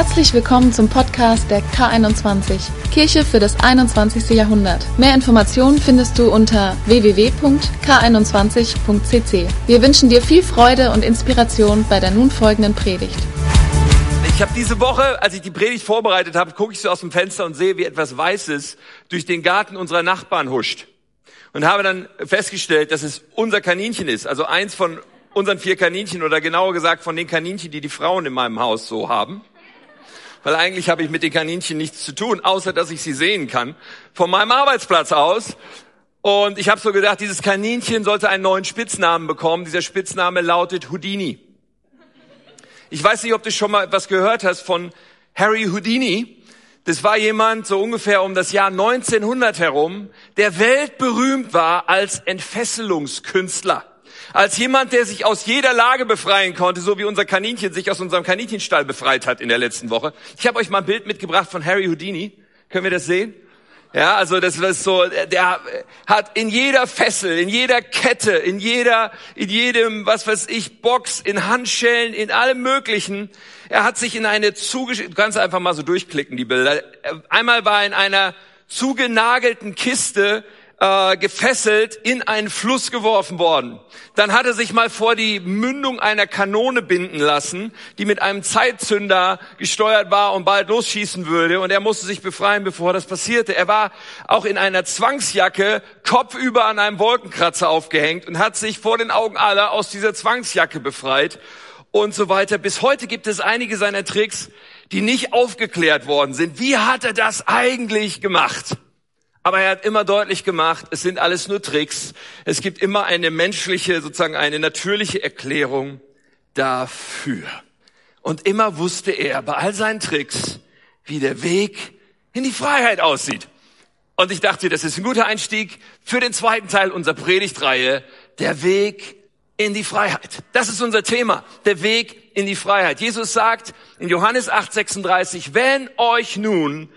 Herzlich willkommen zum Podcast der K21, Kirche für das 21. Jahrhundert. Mehr Informationen findest du unter www.k21.cc. Wir wünschen dir viel Freude und Inspiration bei der nun folgenden Predigt. Ich habe diese Woche, als ich die Predigt vorbereitet habe, gucke ich so aus dem Fenster und sehe, wie etwas Weißes durch den Garten unserer Nachbarn huscht. Und habe dann festgestellt, dass es unser Kaninchen ist, also eins von unseren vier Kaninchen oder genauer gesagt von den Kaninchen, die die Frauen in meinem Haus so haben. Weil eigentlich habe ich mit den Kaninchen nichts zu tun, außer dass ich sie sehen kann von meinem Arbeitsplatz aus. Und ich habe so gedacht, dieses Kaninchen sollte einen neuen Spitznamen bekommen. Dieser Spitzname lautet Houdini. Ich weiß nicht, ob du schon mal was gehört hast von Harry Houdini. Das war jemand so ungefähr um das Jahr 1900 herum, der weltberühmt war als Entfesselungskünstler. Als jemand, der sich aus jeder Lage befreien konnte, so wie unser Kaninchen sich aus unserem Kaninchenstall befreit hat in der letzten Woche. Ich habe euch mal ein Bild mitgebracht von Harry Houdini. Können wir das sehen? Ja, also das ist so, der hat in jeder Fessel, in jeder Kette, in jeder, in jedem, was weiß ich, Box, in Handschellen, in allem Möglichen. Er hat sich in eine zuge, du kannst einfach mal so durchklicken, die Bilder. Einmal war er in einer zugenagelten Kiste äh, gefesselt in einen Fluss geworfen worden. Dann hat er sich mal vor die Mündung einer Kanone binden lassen, die mit einem Zeitzünder gesteuert war und bald losschießen würde. Und er musste sich befreien, bevor das passierte. Er war auch in einer Zwangsjacke kopfüber an einem Wolkenkratzer aufgehängt und hat sich vor den Augen aller aus dieser Zwangsjacke befreit und so weiter. Bis heute gibt es einige seiner Tricks, die nicht aufgeklärt worden sind. Wie hat er das eigentlich gemacht? Aber er hat immer deutlich gemacht, es sind alles nur Tricks. Es gibt immer eine menschliche, sozusagen eine natürliche Erklärung dafür. Und immer wusste er bei all seinen Tricks, wie der Weg in die Freiheit aussieht. Und ich dachte, das ist ein guter Einstieg für den zweiten Teil unserer Predigtreihe, der Weg in die Freiheit. Das ist unser Thema, der Weg in die Freiheit. Jesus sagt in Johannes 8:36, wenn euch nun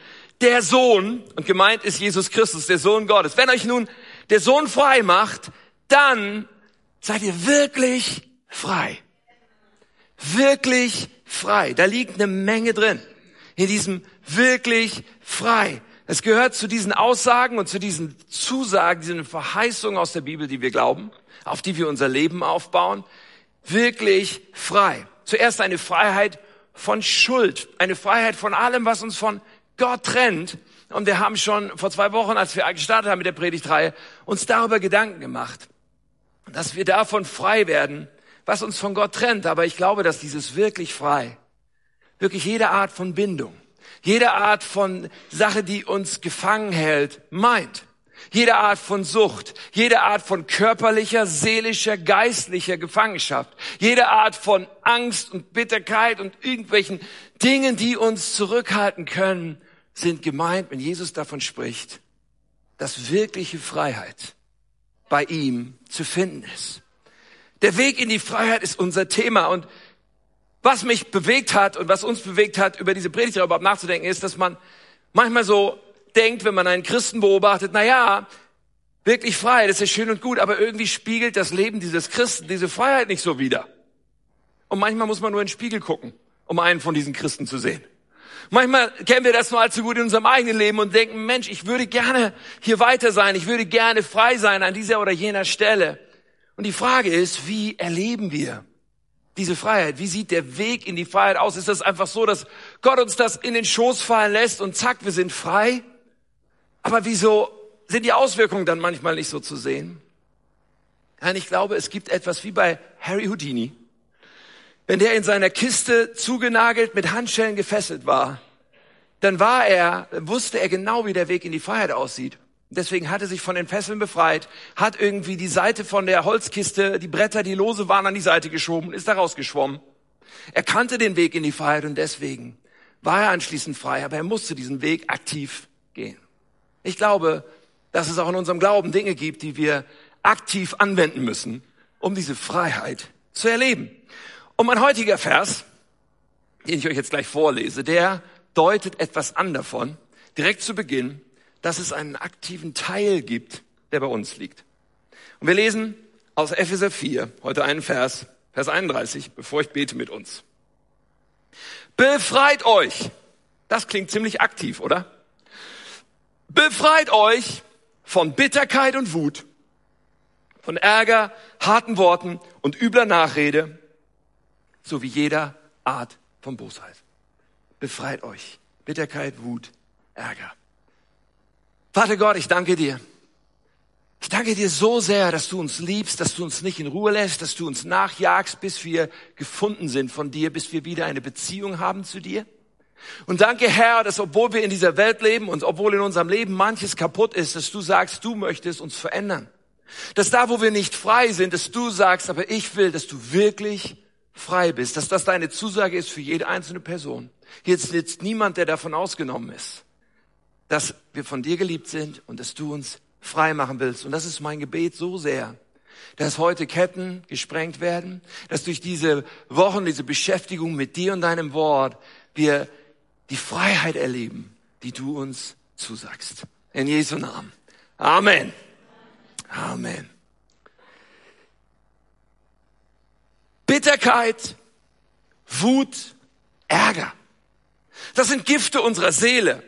der Sohn, und gemeint ist Jesus Christus, der Sohn Gottes, wenn euch nun der Sohn frei macht, dann seid ihr wirklich frei. Wirklich frei. Da liegt eine Menge drin. In diesem wirklich frei. Es gehört zu diesen Aussagen und zu diesen Zusagen, diesen Verheißungen aus der Bibel, die wir glauben, auf die wir unser Leben aufbauen. Wirklich frei. Zuerst eine Freiheit von Schuld. Eine Freiheit von allem, was uns von Gott trennt. Und wir haben schon vor zwei Wochen, als wir gestartet haben mit der Predigtreihe, uns darüber Gedanken gemacht, dass wir davon frei werden, was uns von Gott trennt. Aber ich glaube, dass dieses wirklich frei, wirklich jede Art von Bindung, jede Art von Sache, die uns gefangen hält, meint. Jede Art von Sucht, jede Art von körperlicher, seelischer, geistlicher Gefangenschaft, jede Art von Angst und Bitterkeit und irgendwelchen Dingen, die uns zurückhalten können, sind gemeint, wenn Jesus davon spricht, dass wirkliche Freiheit bei ihm zu finden ist. Der Weg in die Freiheit ist unser Thema und was mich bewegt hat und was uns bewegt hat, über diese Predigt überhaupt nachzudenken, ist, dass man manchmal so denkt, wenn man einen Christen beobachtet, na ja, wirklich frei, das ist schön und gut, aber irgendwie spiegelt das Leben dieses Christen diese Freiheit nicht so wider. Und manchmal muss man nur in den Spiegel gucken, um einen von diesen Christen zu sehen. Manchmal kennen wir das nur allzu gut in unserem eigenen Leben und denken, Mensch, ich würde gerne hier weiter sein, ich würde gerne frei sein an dieser oder jener Stelle. Und die Frage ist, wie erleben wir diese Freiheit? Wie sieht der Weg in die Freiheit aus? Ist das einfach so, dass Gott uns das in den Schoß fallen lässt und zack, wir sind frei? Aber wieso sind die Auswirkungen dann manchmal nicht so zu sehen? Nein, ich glaube, es gibt etwas wie bei Harry Houdini. Wenn der in seiner Kiste zugenagelt mit Handschellen gefesselt war, dann war er, wusste er genau, wie der Weg in die Freiheit aussieht. Deswegen hat er sich von den Fesseln befreit, hat irgendwie die Seite von der Holzkiste, die Bretter, die lose waren, an die Seite geschoben, ist da rausgeschwommen. Er kannte den Weg in die Freiheit und deswegen war er anschließend frei, aber er musste diesen Weg aktiv gehen. Ich glaube, dass es auch in unserem Glauben Dinge gibt, die wir aktiv anwenden müssen, um diese Freiheit zu erleben. Und mein heutiger Vers, den ich euch jetzt gleich vorlese, der deutet etwas an davon, direkt zu Beginn, dass es einen aktiven Teil gibt, der bei uns liegt. Und wir lesen aus Epheser 4, heute einen Vers, Vers 31, bevor ich bete mit uns. Befreit euch. Das klingt ziemlich aktiv, oder? Befreit euch von Bitterkeit und Wut, von Ärger, harten Worten und übler Nachrede, sowie jeder Art von Bosheit. Befreit euch. Bitterkeit, Wut, Ärger. Vater Gott, ich danke dir. Ich danke dir so sehr, dass du uns liebst, dass du uns nicht in Ruhe lässt, dass du uns nachjagst, bis wir gefunden sind von dir, bis wir wieder eine Beziehung haben zu dir. Und danke, Herr, dass obwohl wir in dieser Welt leben und obwohl in unserem Leben manches kaputt ist, dass du sagst, du möchtest uns verändern. Dass da, wo wir nicht frei sind, dass du sagst, aber ich will, dass du wirklich frei bist, dass das deine Zusage ist für jede einzelne Person. Hier sitzt niemand, der davon ausgenommen ist, dass wir von dir geliebt sind und dass du uns frei machen willst. Und das ist mein Gebet so sehr, dass heute Ketten gesprengt werden, dass durch diese Wochen, diese Beschäftigung mit dir und deinem Wort wir die Freiheit erleben, die du uns zusagst. In Jesu Namen. Amen. Amen. Bitterkeit, Wut, Ärger. Das sind Gifte unserer Seele.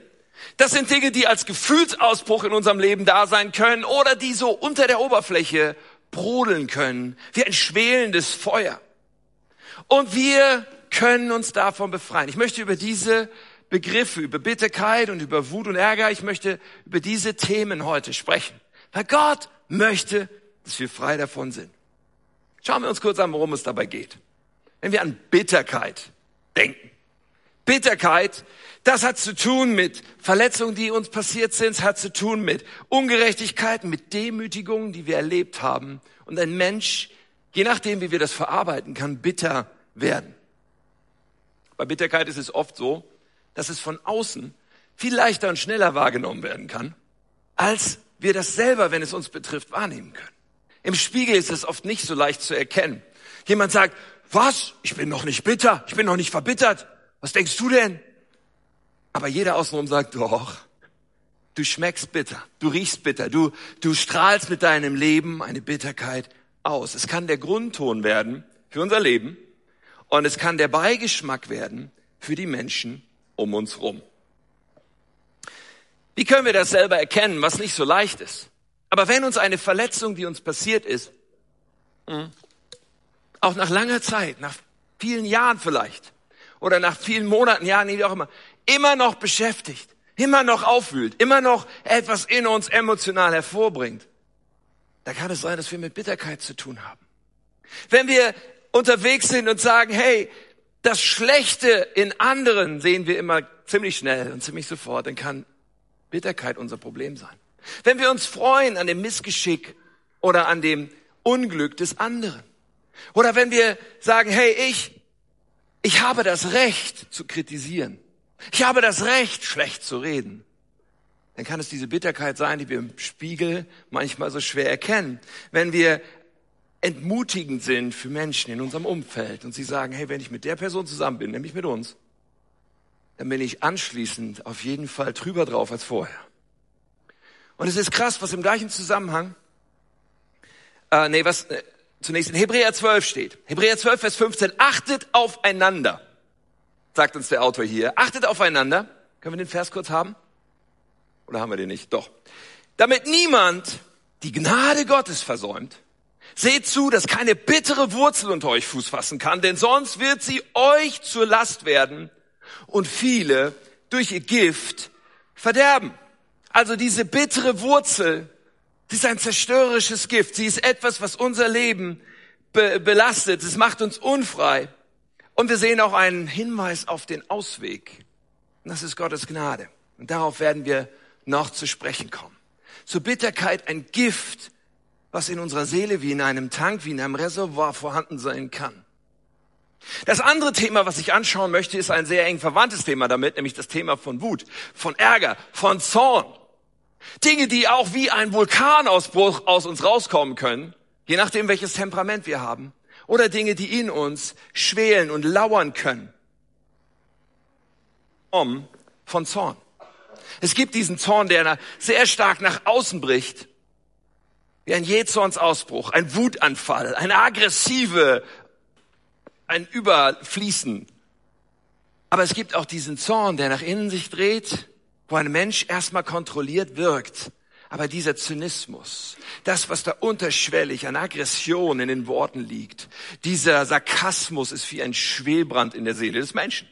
Das sind Dinge, die als Gefühlsausbruch in unserem Leben da sein können oder die so unter der Oberfläche brodeln können, wie ein schwelendes Feuer. Und wir können uns davon befreien. Ich möchte über diese Begriffe, über Bitterkeit und über Wut und Ärger, ich möchte über diese Themen heute sprechen. Weil Gott möchte, dass wir frei davon sind. Schauen wir uns kurz an, worum es dabei geht. Wenn wir an Bitterkeit denken. Bitterkeit, das hat zu tun mit Verletzungen, die uns passiert sind, hat zu tun mit Ungerechtigkeiten, mit Demütigungen, die wir erlebt haben. Und ein Mensch, je nachdem, wie wir das verarbeiten, kann bitter werden. Bei Bitterkeit ist es oft so, dass es von außen viel leichter und schneller wahrgenommen werden kann, als wir das selber, wenn es uns betrifft, wahrnehmen können. Im Spiegel ist es oft nicht so leicht zu erkennen. Jemand sagt, was? Ich bin noch nicht bitter, ich bin noch nicht verbittert. Was denkst du denn? Aber jeder außenrum sagt, doch, du schmeckst bitter, du riechst bitter, du, du strahlst mit deinem Leben eine Bitterkeit aus. Es kann der Grundton werden für unser Leben und es kann der Beigeschmack werden für die Menschen um uns rum. Wie können wir das selber erkennen, was nicht so leicht ist? Aber wenn uns eine Verletzung, die uns passiert ist, auch nach langer Zeit, nach vielen Jahren vielleicht, oder nach vielen Monaten, Jahren, wie auch immer, immer noch beschäftigt, immer noch aufwühlt, immer noch etwas in uns emotional hervorbringt, da kann es sein, dass wir mit Bitterkeit zu tun haben. Wenn wir unterwegs sind und sagen, hey, das Schlechte in anderen sehen wir immer ziemlich schnell und ziemlich sofort, dann kann Bitterkeit unser Problem sein. Wenn wir uns freuen an dem Missgeschick oder an dem Unglück des anderen. Oder wenn wir sagen, hey, ich ich habe das Recht zu kritisieren. Ich habe das Recht, schlecht zu reden. Dann kann es diese Bitterkeit sein, die wir im Spiegel manchmal so schwer erkennen. Wenn wir entmutigend sind für Menschen in unserem Umfeld und sie sagen, hey, wenn ich mit der Person zusammen bin, nämlich mit uns, dann bin ich anschließend auf jeden Fall drüber drauf als vorher. Und es ist krass, was im gleichen Zusammenhang, äh, nee, was, äh, zunächst in Hebräer 12 steht. Hebräer 12, Vers 15. Achtet aufeinander, sagt uns der Autor hier. Achtet aufeinander. Können wir den Vers kurz haben? Oder haben wir den nicht? Doch. Damit niemand die Gnade Gottes versäumt, seht zu, dass keine bittere Wurzel unter euch Fuß fassen kann, denn sonst wird sie euch zur Last werden und viele durch ihr Gift verderben. Also diese bittere Wurzel, Sie ist ein zerstörerisches Gift. Sie ist etwas, was unser Leben be belastet. Es macht uns unfrei. Und wir sehen auch einen Hinweis auf den Ausweg. Und das ist Gottes Gnade. Und darauf werden wir noch zu sprechen kommen. Zur Bitterkeit ein Gift, was in unserer Seele wie in einem Tank, wie in einem Reservoir vorhanden sein kann. Das andere Thema, was ich anschauen möchte, ist ein sehr eng verwandtes Thema damit, nämlich das Thema von Wut, von Ärger, von Zorn. Dinge, die auch wie ein Vulkanausbruch aus uns rauskommen können, je nachdem, welches Temperament wir haben. Oder Dinge, die in uns schwelen und lauern können. Um von Zorn. Es gibt diesen Zorn, der sehr stark nach außen bricht. Wie ein Jähzornsausbruch, ein Wutanfall, eine aggressive, ein Überfließen Aber es gibt auch diesen Zorn, der nach innen sich dreht, wo ein Mensch erstmal kontrolliert wirkt. Aber dieser Zynismus, das, was da unterschwellig an Aggression in den Worten liegt, dieser Sarkasmus ist wie ein Schwelbrand in der Seele des Menschen.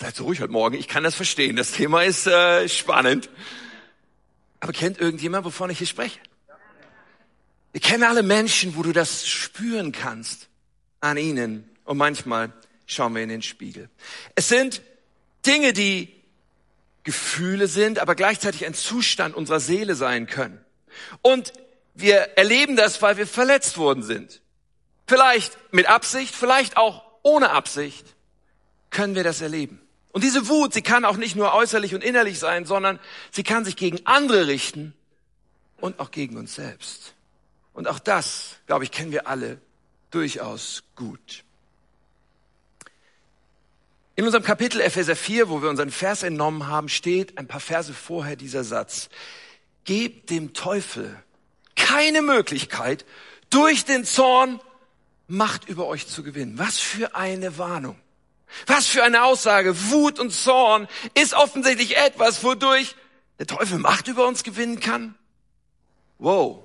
Seid so ruhig heute Morgen, ich kann das verstehen. Das Thema ist äh, spannend. Aber kennt irgendjemand, wovon ich hier spreche? Wir kennen alle Menschen, wo du das spüren kannst an ihnen. Und manchmal schauen wir in den Spiegel. Es sind Dinge, die Gefühle sind, aber gleichzeitig ein Zustand unserer Seele sein können. Und wir erleben das, weil wir verletzt worden sind. Vielleicht mit Absicht, vielleicht auch ohne Absicht können wir das erleben. Und diese Wut, sie kann auch nicht nur äußerlich und innerlich sein, sondern sie kann sich gegen andere richten und auch gegen uns selbst. Und auch das, glaube ich, kennen wir alle durchaus gut. In unserem Kapitel Epheser 4, wo wir unseren Vers entnommen haben, steht ein paar Verse vorher dieser Satz. Gebt dem Teufel keine Möglichkeit, durch den Zorn Macht über euch zu gewinnen. Was für eine Warnung. Was für eine Aussage. Wut und Zorn ist offensichtlich etwas, wodurch der Teufel Macht über uns gewinnen kann. Wow,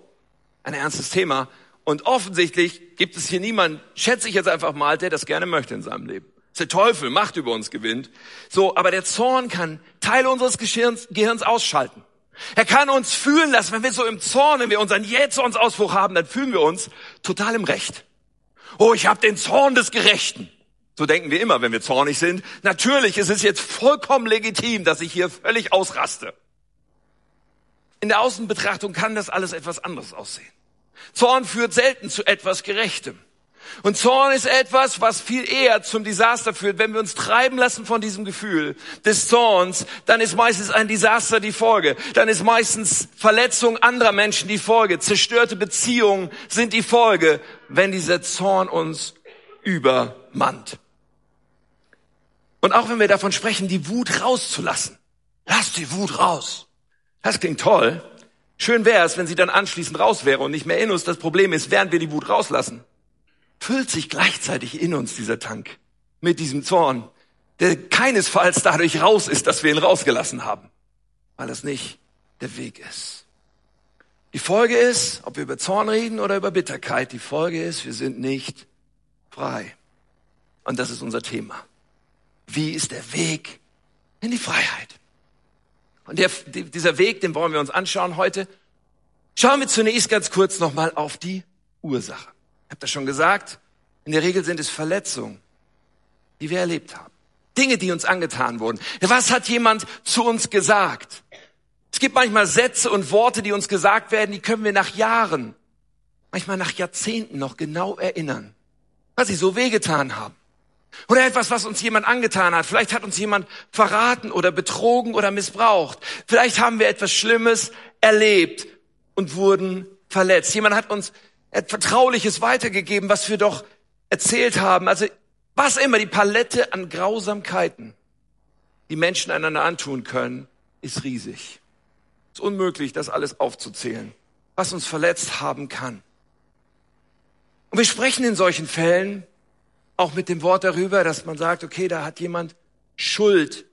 ein ernstes Thema. Und offensichtlich gibt es hier niemanden, schätze ich jetzt einfach mal, der das gerne möchte in seinem Leben der Teufel Macht über uns gewinnt. So, aber der Zorn kann Teile unseres Gehirns, Gehirns ausschalten. Er kann uns fühlen lassen, wenn wir so im Zorn, wenn wir unseren Jähzornsausbruch haben, dann fühlen wir uns total im Recht. Oh, ich habe den Zorn des Gerechten. So denken wir immer, wenn wir zornig sind. Natürlich ist es jetzt vollkommen legitim, dass ich hier völlig ausraste. In der Außenbetrachtung kann das alles etwas anderes aussehen. Zorn führt selten zu etwas Gerechtem. Und Zorn ist etwas, was viel eher zum Desaster führt. Wenn wir uns treiben lassen von diesem Gefühl des Zorns, dann ist meistens ein Desaster die Folge. Dann ist meistens Verletzung anderer Menschen die Folge. Zerstörte Beziehungen sind die Folge, wenn dieser Zorn uns übermannt. Und auch wenn wir davon sprechen, die Wut rauszulassen. Lass die Wut raus. Das klingt toll. Schön wäre es, wenn sie dann anschließend raus wäre und nicht mehr in uns. Das Problem ist, während wir die Wut rauslassen, füllt sich gleichzeitig in uns dieser Tank mit diesem Zorn, der keinesfalls dadurch raus ist, dass wir ihn rausgelassen haben, weil es nicht der Weg ist. Die Folge ist, ob wir über Zorn reden oder über Bitterkeit, die Folge ist, wir sind nicht frei. Und das ist unser Thema. Wie ist der Weg in die Freiheit? Und der, dieser Weg, den wollen wir uns anschauen heute. Schauen wir zunächst ganz kurz nochmal auf die Ursache. Ich habe das schon gesagt. In der Regel sind es Verletzungen, die wir erlebt haben. Dinge, die uns angetan wurden. Was hat jemand zu uns gesagt? Es gibt manchmal Sätze und Worte, die uns gesagt werden, die können wir nach Jahren, manchmal nach Jahrzehnten noch genau erinnern, was sie so wehgetan haben. Oder etwas, was uns jemand angetan hat. Vielleicht hat uns jemand verraten oder betrogen oder missbraucht. Vielleicht haben wir etwas Schlimmes erlebt und wurden verletzt. Jemand hat uns er hat Vertrauliches weitergegeben, was wir doch erzählt haben. Also was immer, die Palette an Grausamkeiten, die Menschen einander antun können, ist riesig. Es ist unmöglich, das alles aufzuzählen, was uns verletzt haben kann. Und wir sprechen in solchen Fällen auch mit dem Wort darüber, dass man sagt, okay, da hat jemand Schuld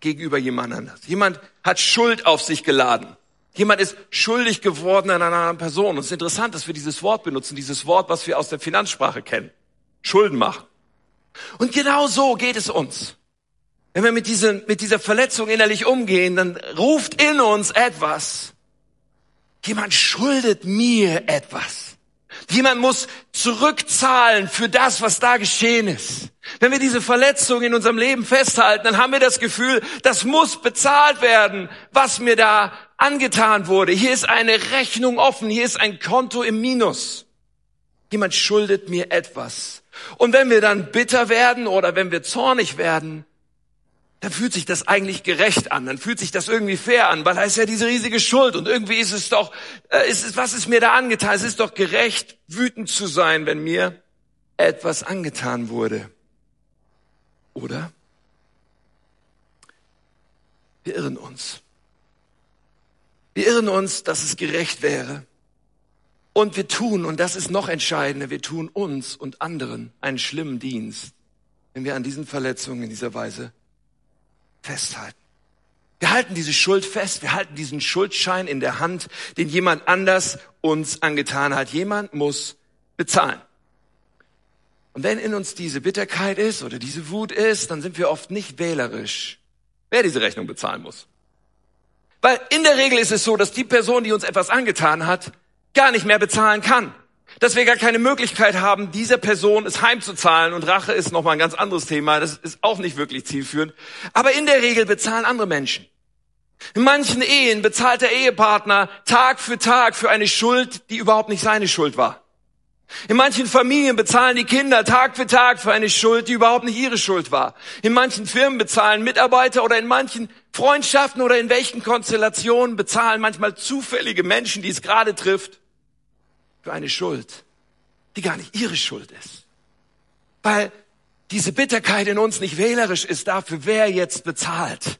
gegenüber jemand anders. Jemand hat Schuld auf sich geladen. Jemand ist schuldig geworden an einer anderen Person. Und es ist interessant, dass wir dieses Wort benutzen, dieses Wort, was wir aus der Finanzsprache kennen. Schulden machen. Und genau so geht es uns. Wenn wir mit, diesen, mit dieser Verletzung innerlich umgehen, dann ruft in uns etwas. Jemand schuldet mir etwas. Jemand muss zurückzahlen für das, was da geschehen ist. Wenn wir diese Verletzung in unserem Leben festhalten, dann haben wir das Gefühl, das muss bezahlt werden, was mir da angetan wurde. Hier ist eine Rechnung offen, hier ist ein Konto im Minus. Jemand schuldet mir etwas. Und wenn wir dann bitter werden oder wenn wir zornig werden, dann fühlt sich das eigentlich gerecht an, dann fühlt sich das irgendwie fair an, weil da ist ja diese riesige Schuld und irgendwie ist es doch, äh, ist es, was ist mir da angetan? Es ist doch gerecht, wütend zu sein, wenn mir etwas angetan wurde. Oder? Wir irren uns. Wir irren uns, dass es gerecht wäre. Und wir tun, und das ist noch entscheidender, wir tun uns und anderen einen schlimmen Dienst, wenn wir an diesen Verletzungen in dieser Weise festhalten. Wir halten diese Schuld fest, wir halten diesen Schuldschein in der Hand, den jemand anders uns angetan hat. Jemand muss bezahlen. Und wenn in uns diese Bitterkeit ist oder diese Wut ist, dann sind wir oft nicht wählerisch, wer diese Rechnung bezahlen muss. Weil in der Regel ist es so, dass die Person, die uns etwas angetan hat, gar nicht mehr bezahlen kann. Dass wir gar keine Möglichkeit haben, dieser Person es heimzuzahlen. Und Rache ist nochmal ein ganz anderes Thema. Das ist auch nicht wirklich zielführend. Aber in der Regel bezahlen andere Menschen. In manchen Ehen bezahlt der Ehepartner Tag für Tag für eine Schuld, die überhaupt nicht seine Schuld war. In manchen Familien bezahlen die Kinder Tag für Tag für eine Schuld, die überhaupt nicht ihre Schuld war. In manchen Firmen bezahlen Mitarbeiter oder in manchen Freundschaften oder in welchen Konstellationen bezahlen manchmal zufällige Menschen, die es gerade trifft, für eine Schuld, die gar nicht ihre Schuld ist. Weil diese Bitterkeit in uns nicht wählerisch ist dafür, wer jetzt bezahlt,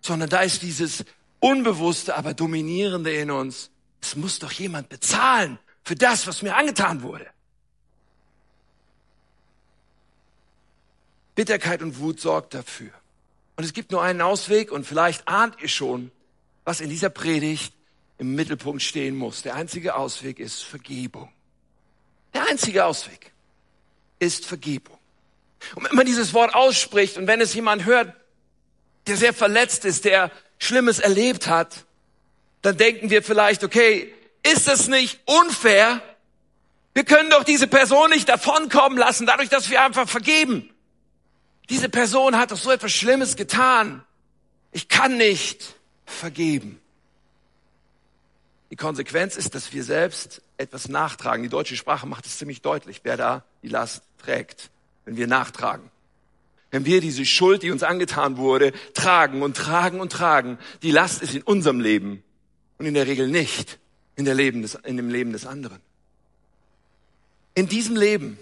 sondern da ist dieses Unbewusste, aber Dominierende in uns. Es muss doch jemand bezahlen für das, was mir angetan wurde. Bitterkeit und Wut sorgt dafür. Und es gibt nur einen Ausweg und vielleicht ahnt ihr schon, was in dieser Predigt im Mittelpunkt stehen muss. Der einzige Ausweg ist Vergebung. Der einzige Ausweg ist Vergebung. Und wenn man dieses Wort ausspricht und wenn es jemand hört, der sehr verletzt ist, der Schlimmes erlebt hat, dann denken wir vielleicht, okay, ist es nicht unfair? Wir können doch diese Person nicht davonkommen lassen, dadurch, dass wir einfach vergeben. Diese Person hat doch so etwas Schlimmes getan. Ich kann nicht vergeben. Die Konsequenz ist, dass wir selbst etwas nachtragen. Die deutsche Sprache macht es ziemlich deutlich, wer da die Last trägt, wenn wir nachtragen. Wenn wir diese Schuld, die uns angetan wurde, tragen und tragen und tragen, die Last ist in unserem Leben und in der Regel nicht in, der Leben des, in dem Leben des anderen. In diesem Leben,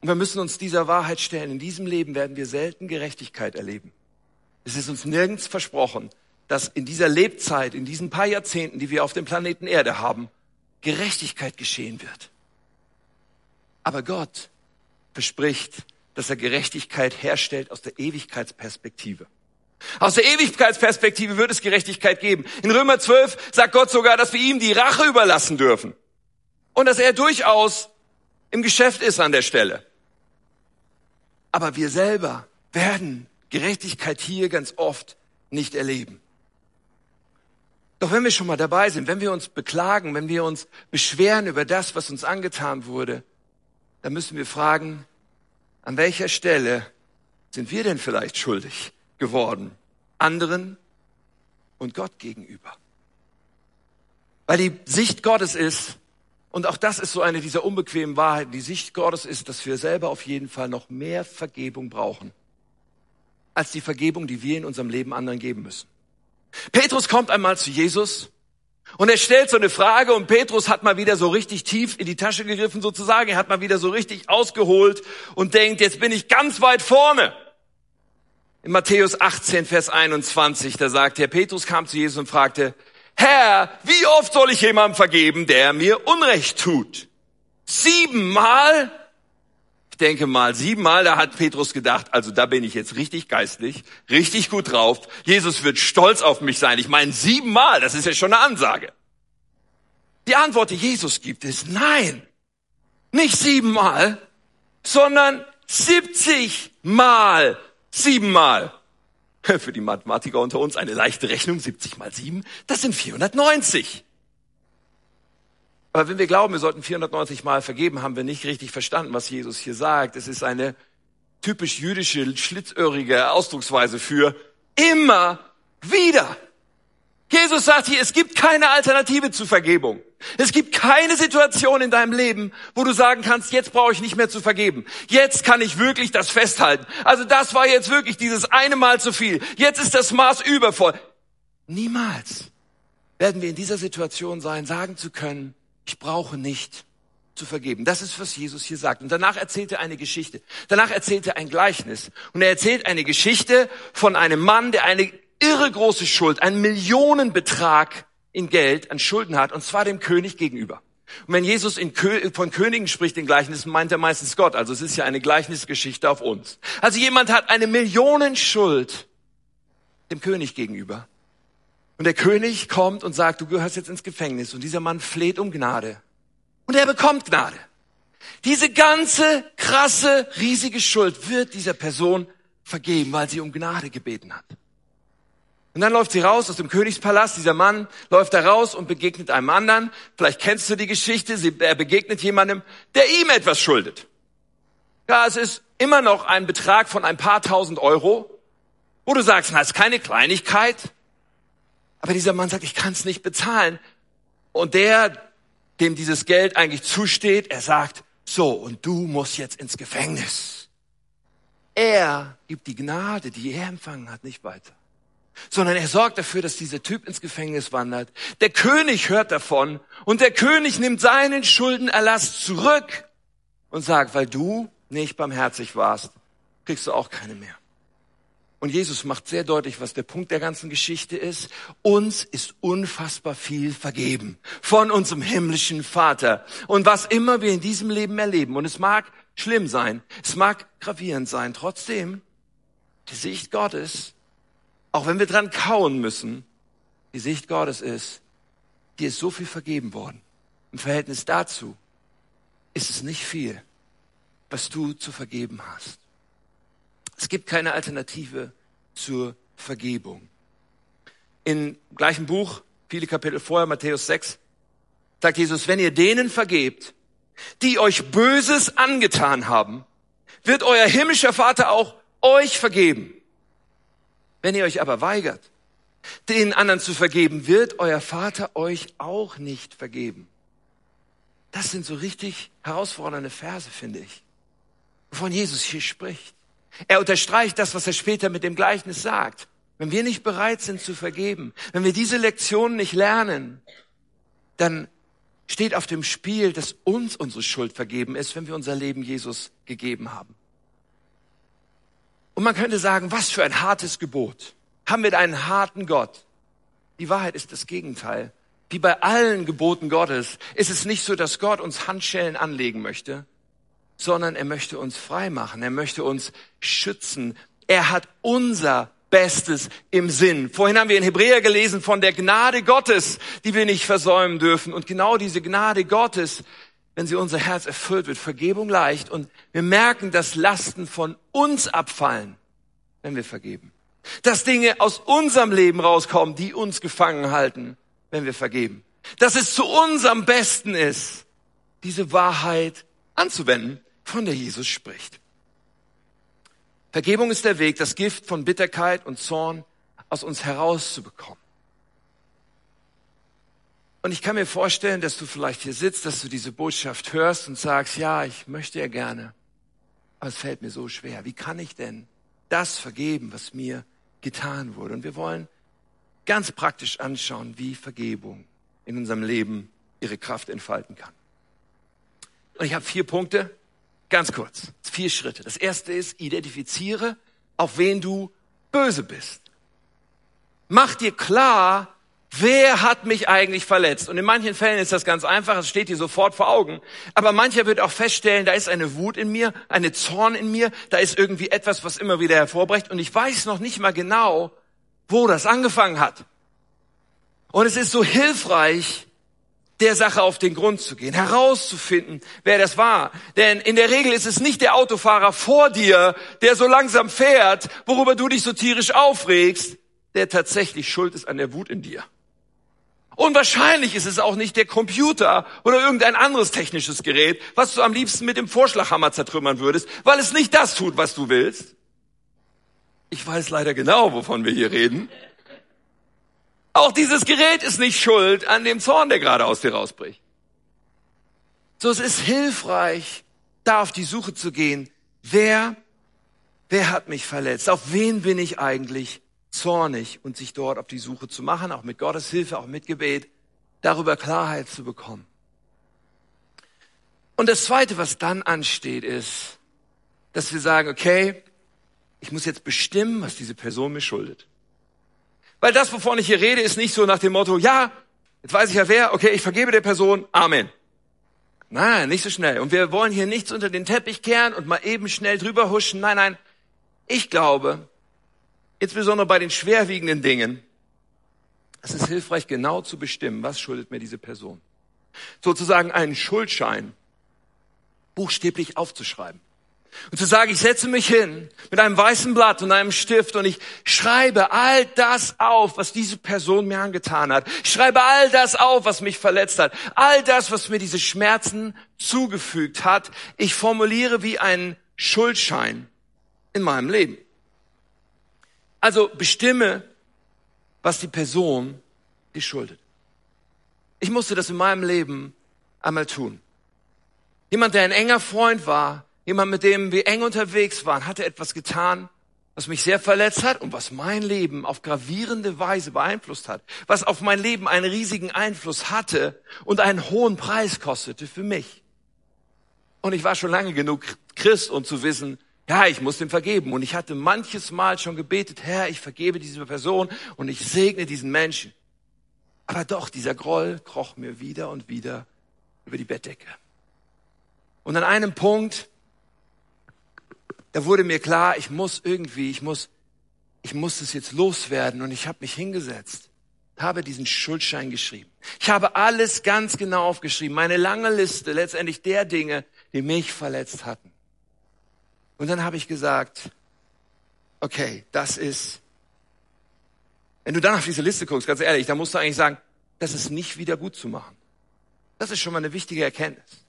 und wir müssen uns dieser Wahrheit stellen, in diesem Leben werden wir selten Gerechtigkeit erleben. Es ist uns nirgends versprochen, dass in dieser Lebzeit, in diesen paar Jahrzehnten, die wir auf dem Planeten Erde haben, Gerechtigkeit geschehen wird. Aber Gott verspricht, dass er Gerechtigkeit herstellt aus der Ewigkeitsperspektive. Aus der Ewigkeitsperspektive wird es Gerechtigkeit geben. In Römer 12 sagt Gott sogar, dass wir ihm die Rache überlassen dürfen. Und dass er durchaus im Geschäft ist an der Stelle. Aber wir selber werden Gerechtigkeit hier ganz oft nicht erleben. Doch wenn wir schon mal dabei sind, wenn wir uns beklagen, wenn wir uns beschweren über das, was uns angetan wurde, dann müssen wir fragen, an welcher Stelle sind wir denn vielleicht schuldig? geworden, anderen und Gott gegenüber. Weil die Sicht Gottes ist, und auch das ist so eine dieser unbequemen Wahrheiten, die Sicht Gottes ist, dass wir selber auf jeden Fall noch mehr Vergebung brauchen, als die Vergebung, die wir in unserem Leben anderen geben müssen. Petrus kommt einmal zu Jesus und er stellt so eine Frage und Petrus hat mal wieder so richtig tief in die Tasche gegriffen sozusagen. Er hat mal wieder so richtig ausgeholt und denkt, jetzt bin ich ganz weit vorne. In Matthäus 18, Vers 21, da sagt er, Petrus kam zu Jesus und fragte, Herr, wie oft soll ich jemandem vergeben, der mir Unrecht tut? Siebenmal? Ich denke mal, siebenmal, da hat Petrus gedacht, also da bin ich jetzt richtig geistlich, richtig gut drauf. Jesus wird stolz auf mich sein. Ich meine, siebenmal, das ist ja schon eine Ansage. Die Antwort, die Jesus gibt, ist nein. Nicht siebenmal, sondern 70 Mal Siebenmal. Für die Mathematiker unter uns eine leichte Rechnung, 70 mal 7, das sind 490. Aber wenn wir glauben, wir sollten 490 Mal vergeben, haben wir nicht richtig verstanden, was Jesus hier sagt. Es ist eine typisch jüdische, schlitzöhrige Ausdrucksweise für immer wieder. Jesus sagt hier, es gibt keine Alternative zu Vergebung. Es gibt keine Situation in deinem Leben, wo du sagen kannst, jetzt brauche ich nicht mehr zu vergeben. Jetzt kann ich wirklich das festhalten. Also das war jetzt wirklich dieses eine Mal zu viel. Jetzt ist das Maß übervoll. Niemals werden wir in dieser Situation sein, sagen zu können, ich brauche nicht zu vergeben. Das ist, was Jesus hier sagt. Und danach erzählt er eine Geschichte. Danach erzählt er ein Gleichnis. Und er erzählt eine Geschichte von einem Mann, der eine irre große Schuld, einen Millionenbetrag in Geld an Schulden hat, und zwar dem König gegenüber. Und wenn Jesus Kö von Königen spricht in Gleichnissen, meint er meistens Gott. Also es ist ja eine Gleichnisgeschichte auf uns. Also jemand hat eine Millionenschuld dem König gegenüber. Und der König kommt und sagt, du gehörst jetzt ins Gefängnis. Und dieser Mann fleht um Gnade. Und er bekommt Gnade. Diese ganze krasse, riesige Schuld wird dieser Person vergeben, weil sie um Gnade gebeten hat. Und dann läuft sie raus aus dem Königspalast. Dieser Mann läuft da raus und begegnet einem anderen. Vielleicht kennst du die Geschichte. Er begegnet jemandem, der ihm etwas schuldet. Ja, es ist immer noch ein Betrag von ein paar tausend Euro, wo du sagst, na, ist keine Kleinigkeit. Aber dieser Mann sagt, ich kann es nicht bezahlen. Und der, dem dieses Geld eigentlich zusteht, er sagt, so, und du musst jetzt ins Gefängnis. Er gibt die Gnade, die er empfangen hat, nicht weiter sondern er sorgt dafür, dass dieser Typ ins Gefängnis wandert. Der König hört davon und der König nimmt seinen Schuldenerlass zurück und sagt, weil du nicht barmherzig warst, kriegst du auch keine mehr. Und Jesus macht sehr deutlich, was der Punkt der ganzen Geschichte ist. Uns ist unfassbar viel vergeben von unserem himmlischen Vater. Und was immer wir in diesem Leben erleben, und es mag schlimm sein, es mag gravierend sein, trotzdem, die Sicht Gottes auch wenn wir dran kauen müssen, die Sicht Gottes ist, dir ist so viel vergeben worden. Im Verhältnis dazu ist es nicht viel, was du zu vergeben hast. Es gibt keine Alternative zur Vergebung. Im gleichen Buch, viele Kapitel vorher, Matthäus 6, sagt Jesus, wenn ihr denen vergebt, die euch Böses angetan haben, wird euer himmlischer Vater auch euch vergeben. Wenn ihr euch aber weigert, den anderen zu vergeben, wird euer Vater euch auch nicht vergeben. Das sind so richtig herausfordernde Verse, finde ich, wovon Jesus hier spricht. Er unterstreicht das, was er später mit dem Gleichnis sagt. Wenn wir nicht bereit sind zu vergeben, wenn wir diese Lektion nicht lernen, dann steht auf dem Spiel, dass uns unsere Schuld vergeben ist, wenn wir unser Leben Jesus gegeben haben. Und man könnte sagen, was für ein hartes Gebot. Haben wir einen harten Gott? Die Wahrheit ist das Gegenteil. Wie bei allen Geboten Gottes ist es nicht so, dass Gott uns Handschellen anlegen möchte, sondern er möchte uns frei machen. Er möchte uns schützen. Er hat unser Bestes im Sinn. Vorhin haben wir in Hebräer gelesen von der Gnade Gottes, die wir nicht versäumen dürfen. Und genau diese Gnade Gottes wenn sie unser Herz erfüllt wird, Vergebung leicht und wir merken, dass Lasten von uns abfallen, wenn wir vergeben. Dass Dinge aus unserem Leben rauskommen, die uns gefangen halten, wenn wir vergeben. Dass es zu unserem Besten ist, diese Wahrheit anzuwenden, von der Jesus spricht. Vergebung ist der Weg, das Gift von Bitterkeit und Zorn aus uns herauszubekommen. Und ich kann mir vorstellen, dass du vielleicht hier sitzt, dass du diese Botschaft hörst und sagst, ja, ich möchte ja gerne, aber es fällt mir so schwer. Wie kann ich denn das vergeben, was mir getan wurde? Und wir wollen ganz praktisch anschauen, wie Vergebung in unserem Leben ihre Kraft entfalten kann. Und ich habe vier Punkte, ganz kurz, vier Schritte. Das erste ist, identifiziere, auf wen du böse bist. Mach dir klar, Wer hat mich eigentlich verletzt? Und in manchen Fällen ist das ganz einfach, es steht dir sofort vor Augen. Aber mancher wird auch feststellen, da ist eine Wut in mir, eine Zorn in mir, da ist irgendwie etwas, was immer wieder hervorbrecht und ich weiß noch nicht mal genau, wo das angefangen hat. Und es ist so hilfreich, der Sache auf den Grund zu gehen, herauszufinden, wer das war. Denn in der Regel ist es nicht der Autofahrer vor dir, der so langsam fährt, worüber du dich so tierisch aufregst, der tatsächlich schuld ist an der Wut in dir. Und wahrscheinlich ist es auch nicht der Computer oder irgendein anderes technisches Gerät, was du am liebsten mit dem Vorschlaghammer zertrümmern würdest, weil es nicht das tut, was du willst. Ich weiß leider genau, wovon wir hier reden. Auch dieses Gerät ist nicht schuld an dem Zorn, der gerade aus dir rausbricht. So, es ist hilfreich, da auf die Suche zu gehen. Wer, wer hat mich verletzt? Auf wen bin ich eigentlich zornig und sich dort auf die Suche zu machen, auch mit Gottes Hilfe, auch mit Gebet, darüber Klarheit zu bekommen. Und das Zweite, was dann ansteht, ist, dass wir sagen, okay, ich muss jetzt bestimmen, was diese Person mir schuldet. Weil das, wovon ich hier rede, ist nicht so nach dem Motto, ja, jetzt weiß ich ja wer, okay, ich vergebe der Person, Amen. Nein, nicht so schnell. Und wir wollen hier nichts unter den Teppich kehren und mal eben schnell drüber huschen. Nein, nein. Ich glaube, insbesondere bei den schwerwiegenden Dingen, es ist hilfreich, genau zu bestimmen, was schuldet mir diese Person. Sozusagen einen Schuldschein buchstäblich aufzuschreiben. Und zu sagen, ich setze mich hin mit einem weißen Blatt und einem Stift und ich schreibe all das auf, was diese Person mir angetan hat. Ich schreibe all das auf, was mich verletzt hat. All das, was mir diese Schmerzen zugefügt hat. Ich formuliere wie einen Schuldschein in meinem Leben. Also bestimme, was die Person dir schuldet. Ich musste das in meinem Leben einmal tun. Jemand, der ein enger Freund war, jemand, mit dem wir eng unterwegs waren, hatte etwas getan, was mich sehr verletzt hat und was mein Leben auf gravierende Weise beeinflusst hat, was auf mein Leben einen riesigen Einfluss hatte und einen hohen Preis kostete für mich. Und ich war schon lange genug Christ, um zu wissen, ja, ich muss dem vergeben. Und ich hatte manches Mal schon gebetet, Herr, ich vergebe diese Person und ich segne diesen Menschen. Aber doch, dieser Groll kroch mir wieder und wieder über die Bettdecke. Und an einem Punkt da wurde mir klar, ich muss irgendwie, ich muss, ich muss es jetzt loswerden und ich habe mich hingesetzt, habe diesen Schuldschein geschrieben. Ich habe alles ganz genau aufgeschrieben, meine lange Liste letztendlich der Dinge, die mich verletzt hatten. Und dann habe ich gesagt, okay, das ist, wenn du dann auf diese Liste guckst, ganz ehrlich, dann musst du eigentlich sagen, das ist nicht wieder gut zu machen. Das ist schon mal eine wichtige Erkenntnis.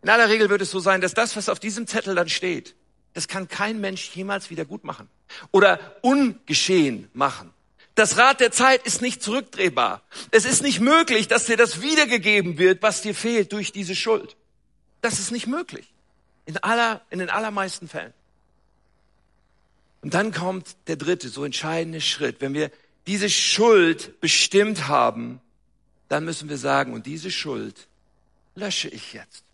In aller Regel wird es so sein, dass das, was auf diesem Zettel dann steht, das kann kein Mensch jemals wieder gut machen oder ungeschehen machen. Das Rad der Zeit ist nicht zurückdrehbar. Es ist nicht möglich, dass dir das wiedergegeben wird, was dir fehlt durch diese Schuld. Das ist nicht möglich. In aller, in den allermeisten Fällen. Und dann kommt der dritte, so entscheidende Schritt. Wenn wir diese Schuld bestimmt haben, dann müssen wir sagen, und diese Schuld lösche ich jetzt.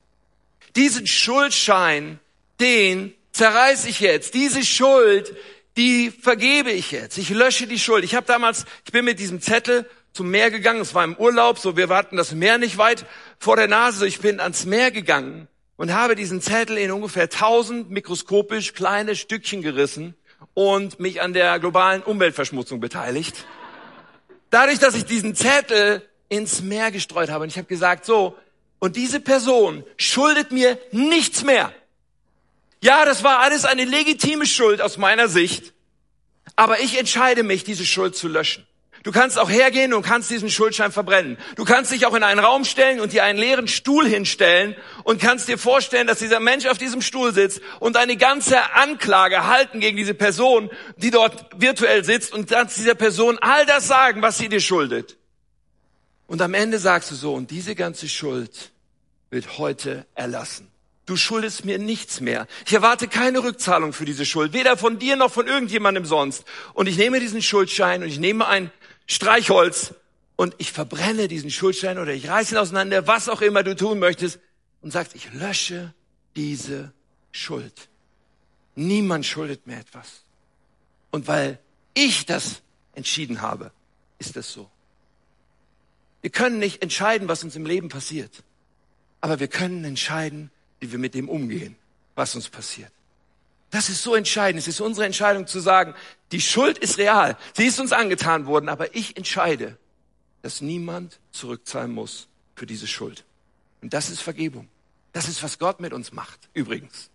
Diesen Schuldschein, den zerreiße ich jetzt. Diese Schuld, die vergebe ich jetzt. Ich lösche die Schuld. Ich habe damals, ich bin mit diesem Zettel zum Meer gegangen. Es war im Urlaub, so wir warten das Meer nicht weit vor der Nase. Ich bin ans Meer gegangen und habe diesen Zettel in ungefähr tausend mikroskopisch kleine Stückchen gerissen und mich an der globalen Umweltverschmutzung beteiligt. Dadurch, dass ich diesen Zettel ins Meer gestreut habe und ich habe gesagt, so, und diese Person schuldet mir nichts mehr. Ja, das war alles eine legitime Schuld aus meiner Sicht, aber ich entscheide mich, diese Schuld zu löschen. Du kannst auch hergehen und kannst diesen Schuldschein verbrennen. Du kannst dich auch in einen Raum stellen und dir einen leeren Stuhl hinstellen und kannst dir vorstellen, dass dieser Mensch auf diesem Stuhl sitzt und eine ganze Anklage halten gegen diese Person, die dort virtuell sitzt und kannst dieser Person all das sagen, was sie dir schuldet. Und am Ende sagst du so, und diese ganze Schuld wird heute erlassen. Du schuldest mir nichts mehr. Ich erwarte keine Rückzahlung für diese Schuld, weder von dir noch von irgendjemandem sonst. Und ich nehme diesen Schuldschein und ich nehme ein Streichholz und ich verbrenne diesen Schuldschein oder ich reiße ihn auseinander, was auch immer du tun möchtest und sagst, ich lösche diese Schuld. Niemand schuldet mir etwas. Und weil ich das entschieden habe, ist das so. Wir können nicht entscheiden, was uns im Leben passiert. Aber wir können entscheiden, wie wir mit dem umgehen, was uns passiert. Das ist so entscheidend. Es ist unsere Entscheidung zu sagen, die Schuld ist real. Sie ist uns angetan worden, aber ich entscheide, dass niemand zurückzahlen muss für diese Schuld. Und das ist Vergebung. Das ist, was Gott mit uns macht, übrigens.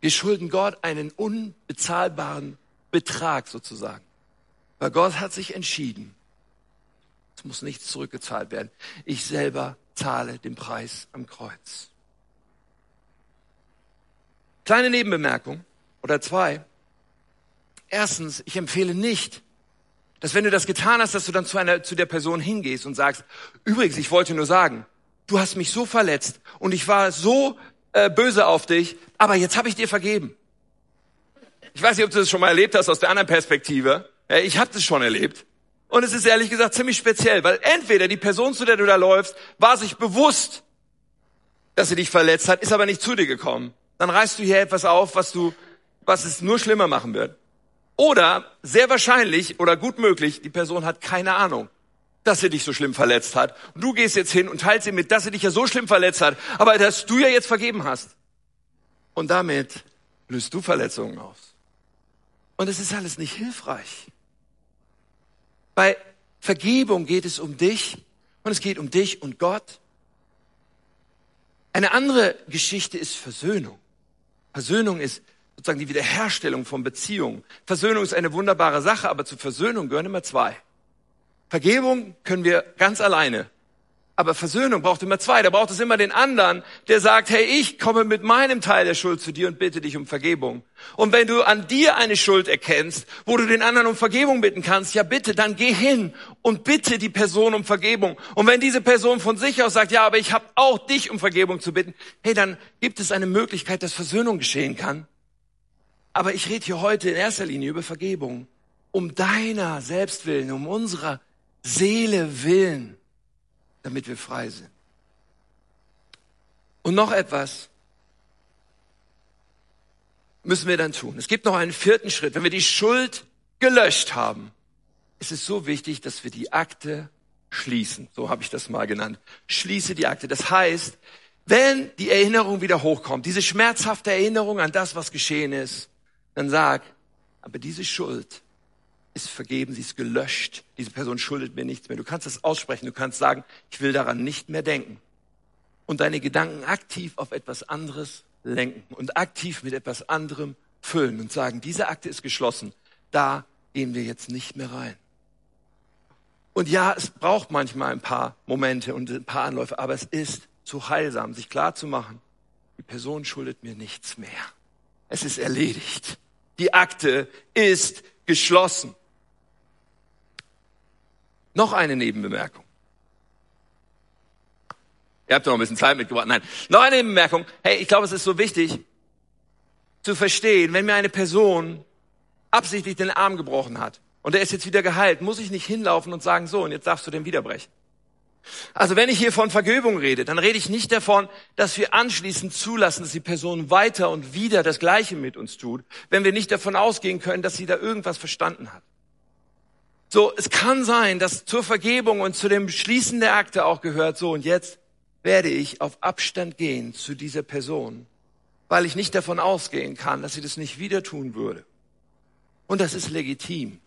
Wir schulden Gott einen unbezahlbaren Betrag sozusagen. Weil Gott hat sich entschieden, es muss nichts zurückgezahlt werden. Ich selber zahle den Preis am Kreuz. Kleine Nebenbemerkung oder zwei. Erstens, ich empfehle nicht, dass wenn du das getan hast, dass du dann zu einer, zu der Person hingehst und sagst, übrigens, ich wollte nur sagen, du hast mich so verletzt und ich war so äh, böse auf dich, aber jetzt habe ich dir vergeben. Ich weiß nicht, ob du das schon mal erlebt hast aus der anderen Perspektive. Ich habe das schon erlebt. Und es ist ehrlich gesagt ziemlich speziell, weil entweder die Person, zu der du da läufst, war sich bewusst, dass sie dich verletzt hat, ist aber nicht zu dir gekommen dann reißt du hier etwas auf, was du, was es nur schlimmer machen wird. Oder sehr wahrscheinlich oder gut möglich, die Person hat keine Ahnung, dass er dich so schlimm verletzt hat. Und du gehst jetzt hin und teilst ihm mit, dass er dich ja so schlimm verletzt hat, aber dass du ja jetzt vergeben hast. Und damit löst du Verletzungen aus. Und es ist alles nicht hilfreich. Bei Vergebung geht es um dich und es geht um dich und Gott. Eine andere Geschichte ist Versöhnung. Versöhnung ist sozusagen die Wiederherstellung von Beziehungen. Versöhnung ist eine wunderbare Sache, aber zur Versöhnung gehören immer zwei. Vergebung können wir ganz alleine. Aber Versöhnung braucht immer zwei. Da braucht es immer den anderen, der sagt, hey, ich komme mit meinem Teil der Schuld zu dir und bitte dich um Vergebung. Und wenn du an dir eine Schuld erkennst, wo du den anderen um Vergebung bitten kannst, ja bitte, dann geh hin und bitte die Person um Vergebung. Und wenn diese Person von sich aus sagt, ja, aber ich habe auch dich um Vergebung zu bitten, hey, dann gibt es eine Möglichkeit, dass Versöhnung geschehen kann. Aber ich rede hier heute in erster Linie über Vergebung. Um deiner Selbstwillen, um unserer Seele willen, damit wir frei sind. Und noch etwas müssen wir dann tun. Es gibt noch einen vierten Schritt. Wenn wir die Schuld gelöscht haben, ist es so wichtig, dass wir die Akte schließen. So habe ich das mal genannt. Schließe die Akte. Das heißt, wenn die Erinnerung wieder hochkommt, diese schmerzhafte Erinnerung an das, was geschehen ist, dann sag, aber diese Schuld ist vergeben, sie ist gelöscht. Diese Person schuldet mir nichts mehr. Du kannst es aussprechen, du kannst sagen, ich will daran nicht mehr denken. Und deine Gedanken aktiv auf etwas anderes lenken und aktiv mit etwas anderem füllen und sagen, diese Akte ist geschlossen, da gehen wir jetzt nicht mehr rein. Und ja, es braucht manchmal ein paar Momente und ein paar Anläufe, aber es ist zu heilsam, sich klar zu machen, die Person schuldet mir nichts mehr. Es ist erledigt. Die Akte ist geschlossen. Noch eine Nebenbemerkung. Ihr habt noch ein bisschen Zeit mitgebracht. Nein, noch eine Nebenbemerkung. Hey, ich glaube, es ist so wichtig zu verstehen, wenn mir eine Person absichtlich den Arm gebrochen hat und er ist jetzt wieder geheilt, muss ich nicht hinlaufen und sagen, so, und jetzt darfst du den wieder brechen. Also wenn ich hier von Vergebung rede, dann rede ich nicht davon, dass wir anschließend zulassen, dass die Person weiter und wieder das Gleiche mit uns tut, wenn wir nicht davon ausgehen können, dass sie da irgendwas verstanden hat. So, es kann sein, dass zur Vergebung und zu dem Schließen der Akte auch gehört, so und jetzt werde ich auf Abstand gehen zu dieser Person, weil ich nicht davon ausgehen kann, dass sie das nicht wieder tun würde. Und das ist legitim.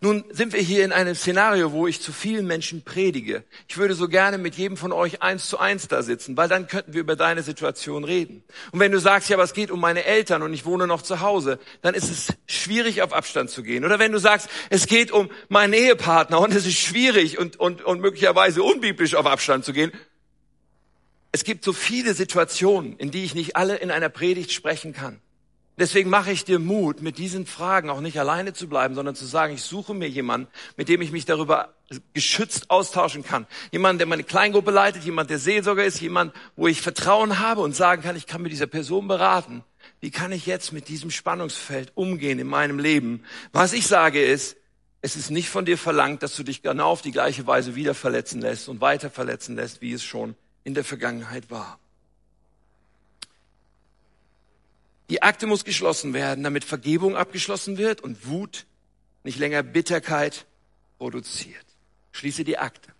Nun sind wir hier in einem Szenario, wo ich zu vielen Menschen predige. Ich würde so gerne mit jedem von euch eins zu eins da sitzen, weil dann könnten wir über deine Situation reden. Und wenn du sagst, ja, aber es geht um meine Eltern und ich wohne noch zu Hause, dann ist es schwierig, auf Abstand zu gehen. Oder wenn du sagst, es geht um meinen Ehepartner und es ist schwierig und, und, und möglicherweise unbiblisch auf Abstand zu gehen. Es gibt so viele Situationen, in die ich nicht alle in einer Predigt sprechen kann. Deswegen mache ich dir Mut, mit diesen Fragen auch nicht alleine zu bleiben, sondern zu sagen, ich suche mir jemanden, mit dem ich mich darüber geschützt austauschen kann. Jemand, der meine Kleingruppe leitet, jemand, der Seelsorger ist, jemand, wo ich Vertrauen habe und sagen kann, ich kann mit dieser Person beraten. Wie kann ich jetzt mit diesem Spannungsfeld umgehen in meinem Leben? Was ich sage ist, es ist nicht von dir verlangt, dass du dich genau auf die gleiche Weise wieder verletzen lässt und weiter verletzen lässt, wie es schon in der Vergangenheit war. Die Akte muss geschlossen werden, damit Vergebung abgeschlossen wird und Wut nicht länger Bitterkeit produziert. Schließe die Akte.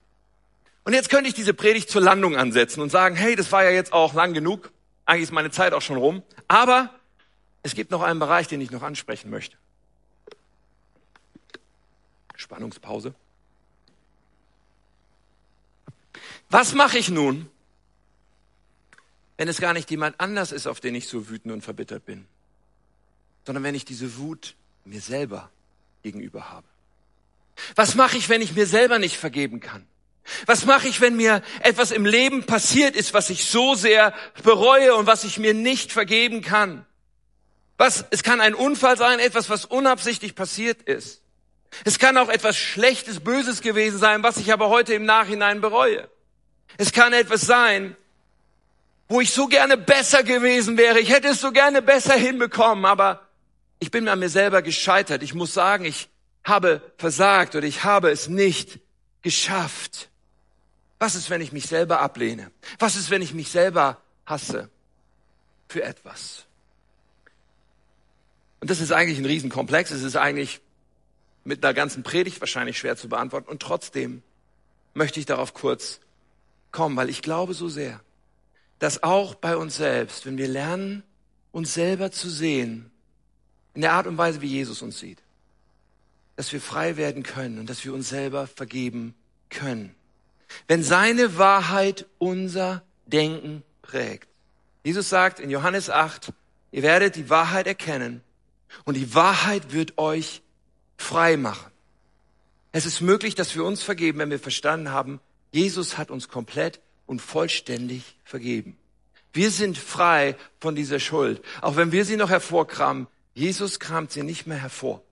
Und jetzt könnte ich diese Predigt zur Landung ansetzen und sagen, hey, das war ja jetzt auch lang genug. Eigentlich ist meine Zeit auch schon rum. Aber es gibt noch einen Bereich, den ich noch ansprechen möchte. Spannungspause. Was mache ich nun, wenn es gar nicht jemand anders ist, auf den ich so wütend und verbittert bin, sondern wenn ich diese Wut mir selber gegenüber habe. Was mache ich, wenn ich mir selber nicht vergeben kann? Was mache ich, wenn mir etwas im Leben passiert ist, was ich so sehr bereue und was ich mir nicht vergeben kann? Was, es kann ein Unfall sein, etwas, was unabsichtlich passiert ist. Es kann auch etwas Schlechtes, Böses gewesen sein, was ich aber heute im Nachhinein bereue. Es kann etwas sein, wo ich so gerne besser gewesen wäre. Ich hätte es so gerne besser hinbekommen, aber ich bin an mir selber gescheitert. Ich muss sagen, ich habe versagt oder ich habe es nicht geschafft. Was ist, wenn ich mich selber ablehne? Was ist, wenn ich mich selber hasse für etwas? Und das ist eigentlich ein Riesenkomplex. Es ist eigentlich mit einer ganzen Predigt wahrscheinlich schwer zu beantworten. Und trotzdem möchte ich darauf kurz kommen, weil ich glaube so sehr, dass auch bei uns selbst, wenn wir lernen, uns selber zu sehen, in der Art und Weise, wie Jesus uns sieht, dass wir frei werden können und dass wir uns selber vergeben können. Wenn seine Wahrheit unser Denken prägt. Jesus sagt in Johannes 8, ihr werdet die Wahrheit erkennen und die Wahrheit wird euch frei machen. Es ist möglich, dass wir uns vergeben, wenn wir verstanden haben, Jesus hat uns komplett und vollständig vergeben. Wir sind frei von dieser Schuld. Auch wenn wir sie noch hervorkramen, Jesus kramt sie nicht mehr hervor.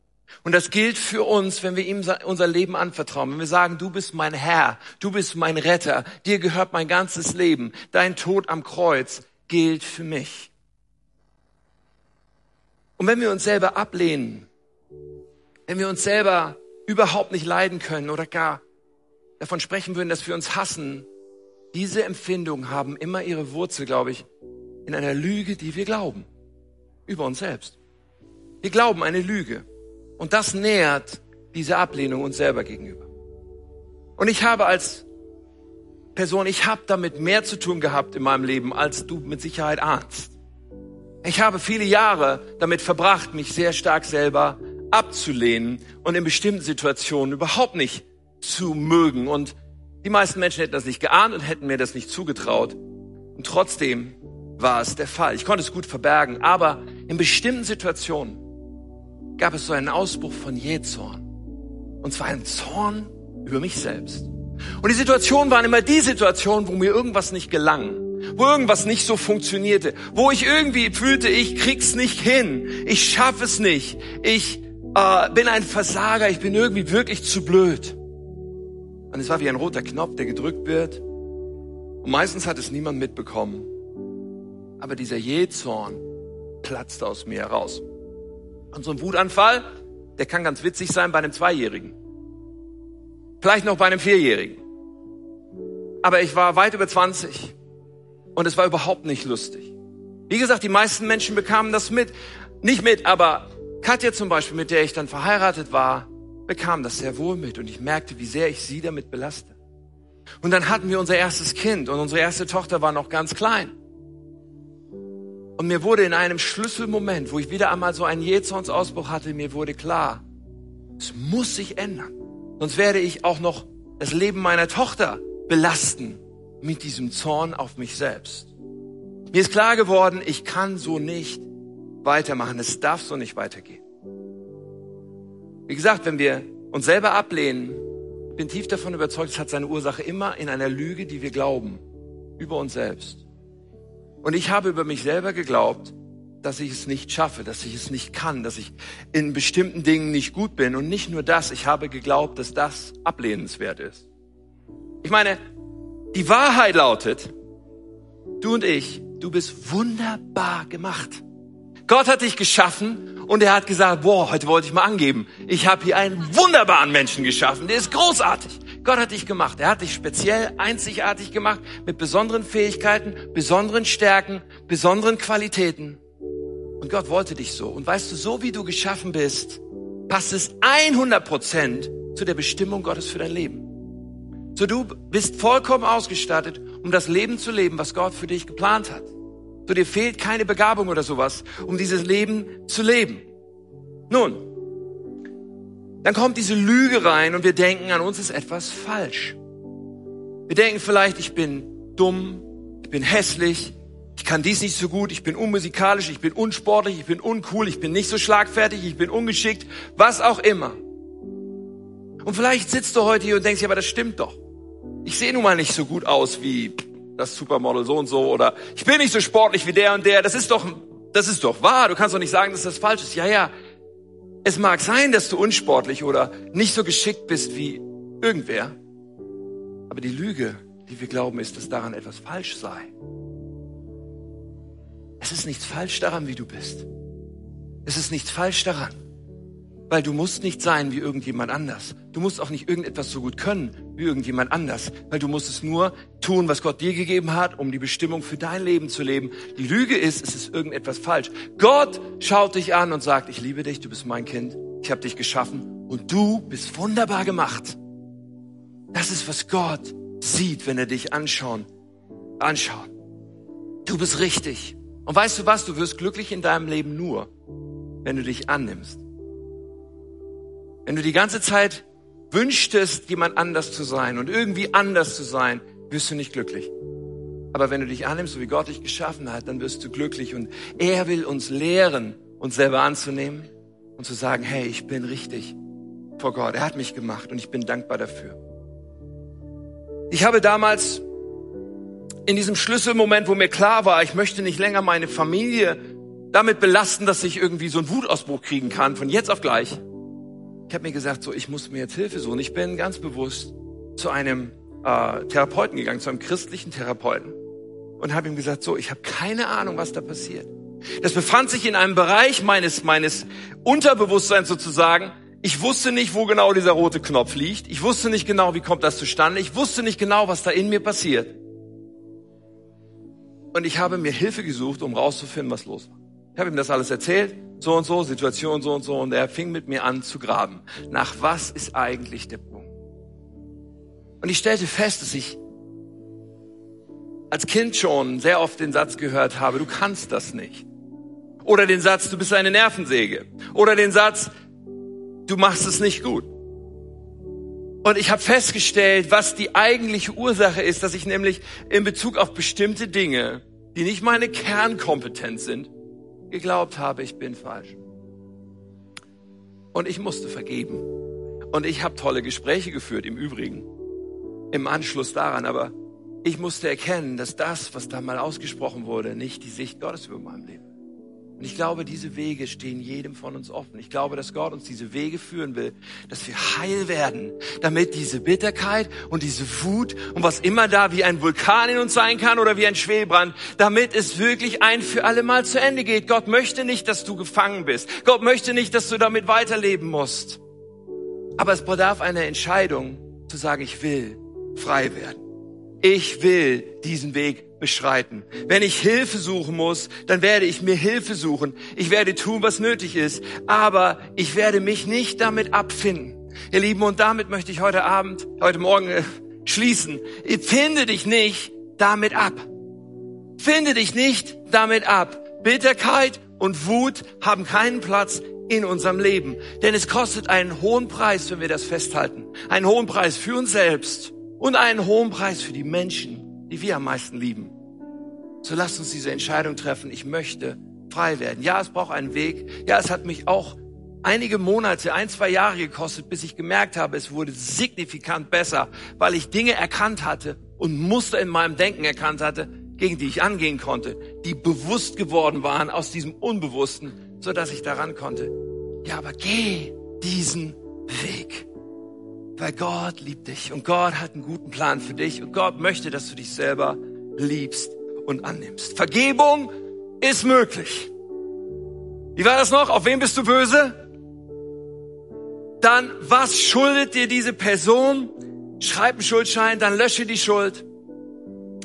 Und das gilt für uns, wenn wir ihm unser Leben anvertrauen. Wenn wir sagen, du bist mein Herr, du bist mein Retter, dir gehört mein ganzes Leben, dein Tod am Kreuz gilt für mich. Und wenn wir uns selber ablehnen, wenn wir uns selber überhaupt nicht leiden können oder gar davon sprechen würden, dass wir uns hassen, diese Empfindungen haben immer ihre Wurzel, glaube ich, in einer Lüge, die wir glauben. Über uns selbst. Wir glauben eine Lüge. Und das nährt diese Ablehnung uns selber gegenüber. Und ich habe als Person, ich habe damit mehr zu tun gehabt in meinem Leben, als du mit Sicherheit ahnst. Ich habe viele Jahre damit verbracht, mich sehr stark selber abzulehnen und in bestimmten Situationen überhaupt nicht zu mögen. Und die meisten Menschen hätten das nicht geahnt und hätten mir das nicht zugetraut. Und trotzdem war es der Fall. Ich konnte es gut verbergen, aber in bestimmten Situationen gab es so einen Ausbruch von Jähzorn. Und zwar einen Zorn über mich selbst. Und die Situationen waren immer die Situationen, wo mir irgendwas nicht gelang, wo irgendwas nicht so funktionierte, wo ich irgendwie fühlte, ich krieg's nicht hin, ich schaffe es nicht, ich äh, bin ein Versager, ich bin irgendwie wirklich zu blöd. Und es war wie ein roter Knopf, der gedrückt wird. Und meistens hat es niemand mitbekommen. Aber dieser Jähzorn platzte aus mir heraus. Und so ein Wutanfall, der kann ganz witzig sein bei einem Zweijährigen. Vielleicht noch bei einem Vierjährigen. Aber ich war weit über 20 und es war überhaupt nicht lustig. Wie gesagt, die meisten Menschen bekamen das mit. Nicht mit, aber Katja zum Beispiel, mit der ich dann verheiratet war, bekam das sehr wohl mit und ich merkte, wie sehr ich sie damit belaste. Und dann hatten wir unser erstes Kind und unsere erste Tochter war noch ganz klein. Und mir wurde in einem Schlüsselmoment, wo ich wieder einmal so einen Jähzornsausbruch hatte, mir wurde klar, es muss sich ändern. Sonst werde ich auch noch das Leben meiner Tochter belasten mit diesem Zorn auf mich selbst. Mir ist klar geworden, ich kann so nicht weitermachen. Es darf so nicht weitergehen. Wie gesagt, wenn wir uns selber ablehnen, bin tief davon überzeugt, es hat seine Ursache immer in einer Lüge, die wir glauben, über uns selbst. Und ich habe über mich selber geglaubt, dass ich es nicht schaffe, dass ich es nicht kann, dass ich in bestimmten Dingen nicht gut bin. Und nicht nur das, ich habe geglaubt, dass das ablehnenswert ist. Ich meine, die Wahrheit lautet, du und ich, du bist wunderbar gemacht. Gott hat dich geschaffen und er hat gesagt, boah, heute wollte ich mal angeben. Ich habe hier einen wunderbaren Menschen geschaffen, der ist großartig. Gott hat dich gemacht. Er hat dich speziell, einzigartig gemacht, mit besonderen Fähigkeiten, besonderen Stärken, besonderen Qualitäten. Und Gott wollte dich so. Und weißt du, so wie du geschaffen bist, passt es 100 Prozent zu der Bestimmung Gottes für dein Leben. So du bist vollkommen ausgestattet, um das Leben zu leben, was Gott für dich geplant hat. So dir fehlt keine Begabung oder sowas, um dieses Leben zu leben. Nun, dann kommt diese Lüge rein und wir denken, an uns ist etwas falsch. Wir denken vielleicht, ich bin dumm, ich bin hässlich, ich kann dies nicht so gut, ich bin unmusikalisch, ich bin unsportlich, ich bin uncool, ich bin nicht so schlagfertig, ich bin ungeschickt, was auch immer. Und vielleicht sitzt du heute hier und denkst, ja, aber das stimmt doch. Ich sehe nun mal nicht so gut aus wie das Supermodel so und so oder ich bin nicht so sportlich wie der und der. Das ist doch, das ist doch wahr. Du kannst doch nicht sagen, dass das falsch ist. Ja, ja. Es mag sein, dass du unsportlich oder nicht so geschickt bist wie irgendwer. Aber die Lüge, die wir glauben, ist, dass daran etwas falsch sei. Es ist nichts falsch daran, wie du bist. Es ist nichts falsch daran, weil du musst nicht sein wie irgendjemand anders. Du musst auch nicht irgendetwas so gut können wie irgendjemand anders, weil du musst es nur tun, was Gott dir gegeben hat, um die Bestimmung für dein Leben zu leben. Die Lüge ist, es ist irgendetwas falsch. Gott schaut dich an und sagt, ich liebe dich, du bist mein Kind, ich habe dich geschaffen und du bist wunderbar gemacht. Das ist, was Gott sieht, wenn er dich anschauen, anschaut. Du bist richtig. Und weißt du was? Du wirst glücklich in deinem Leben nur, wenn du dich annimmst. Wenn du die ganze Zeit wünschtest, jemand anders zu sein und irgendwie anders zu sein, wirst du nicht glücklich. Aber wenn du dich annimmst, so wie Gott dich geschaffen hat, dann wirst du glücklich. Und er will uns lehren, uns selber anzunehmen und zu sagen, hey, ich bin richtig vor Gott. Er hat mich gemacht und ich bin dankbar dafür. Ich habe damals in diesem Schlüsselmoment, wo mir klar war, ich möchte nicht länger meine Familie damit belasten, dass ich irgendwie so einen Wutausbruch kriegen kann, von jetzt auf gleich. Ich habe mir gesagt, so, ich muss mir jetzt Hilfe suchen. Ich bin ganz bewusst zu einem äh, Therapeuten gegangen, zu einem christlichen Therapeuten und habe ihm gesagt, so, ich habe keine Ahnung, was da passiert. Das befand sich in einem Bereich meines, meines Unterbewusstseins sozusagen. Ich wusste nicht, wo genau dieser rote Knopf liegt. Ich wusste nicht genau, wie kommt das zustande. Ich wusste nicht genau, was da in mir passiert. Und ich habe mir Hilfe gesucht, um rauszufinden, was los war. Ich habe ihm das alles erzählt, so und so, Situation so und so, und er fing mit mir an zu graben. Nach was ist eigentlich der Punkt? Und ich stellte fest, dass ich als Kind schon sehr oft den Satz gehört habe, du kannst das nicht. Oder den Satz, du bist eine Nervensäge. Oder den Satz, du machst es nicht gut. Und ich habe festgestellt, was die eigentliche Ursache ist, dass ich nämlich in Bezug auf bestimmte Dinge, die nicht meine Kernkompetenz sind, geglaubt habe, ich bin falsch. Und ich musste vergeben. Und ich habe tolle Gespräche geführt, im Übrigen, im Anschluss daran. Aber ich musste erkennen, dass das, was da mal ausgesprochen wurde, nicht die Sicht Gottes über meinem Leben und ich glaube, diese Wege stehen jedem von uns offen. Ich glaube, dass Gott uns diese Wege führen will, dass wir heil werden, damit diese Bitterkeit und diese Wut und was immer da wie ein Vulkan in uns sein kann oder wie ein Schwelbrand, damit es wirklich ein für alle Mal zu Ende geht. Gott möchte nicht, dass du gefangen bist. Gott möchte nicht, dass du damit weiterleben musst. Aber es bedarf einer Entscheidung zu sagen, ich will frei werden. Ich will diesen Weg beschreiten. Wenn ich Hilfe suchen muss, dann werde ich mir Hilfe suchen. Ich werde tun, was nötig ist. Aber ich werde mich nicht damit abfinden. Ihr Lieben, und damit möchte ich heute Abend, heute Morgen äh, schließen. Finde dich nicht damit ab. Finde dich nicht damit ab. Bitterkeit und Wut haben keinen Platz in unserem Leben. Denn es kostet einen hohen Preis, wenn wir das festhalten. Einen hohen Preis für uns selbst und einen hohen Preis für die Menschen, die wir am meisten lieben. So lasst uns diese Entscheidung treffen. Ich möchte frei werden. Ja, es braucht einen Weg. Ja, es hat mich auch einige Monate, ein, zwei Jahre gekostet, bis ich gemerkt habe, es wurde signifikant besser, weil ich Dinge erkannt hatte und Muster in meinem Denken erkannt hatte, gegen die ich angehen konnte, die bewusst geworden waren aus diesem Unbewussten, so dass ich daran konnte. Ja, aber geh diesen Weg. Weil Gott liebt dich und Gott hat einen guten Plan für dich und Gott möchte, dass du dich selber liebst und annimmst. Vergebung ist möglich. Wie war das noch? Auf wen bist du böse? Dann, was schuldet dir diese Person? Schreib einen Schuldschein, dann lösche die Schuld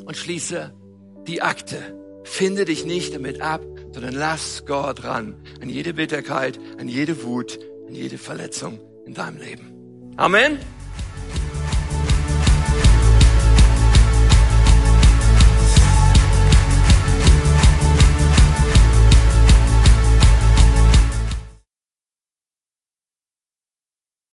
und schließe die Akte. Finde dich nicht damit ab, sondern lass Gott ran an jede Bitterkeit, an jede Wut, an jede Verletzung in deinem Leben. Amen.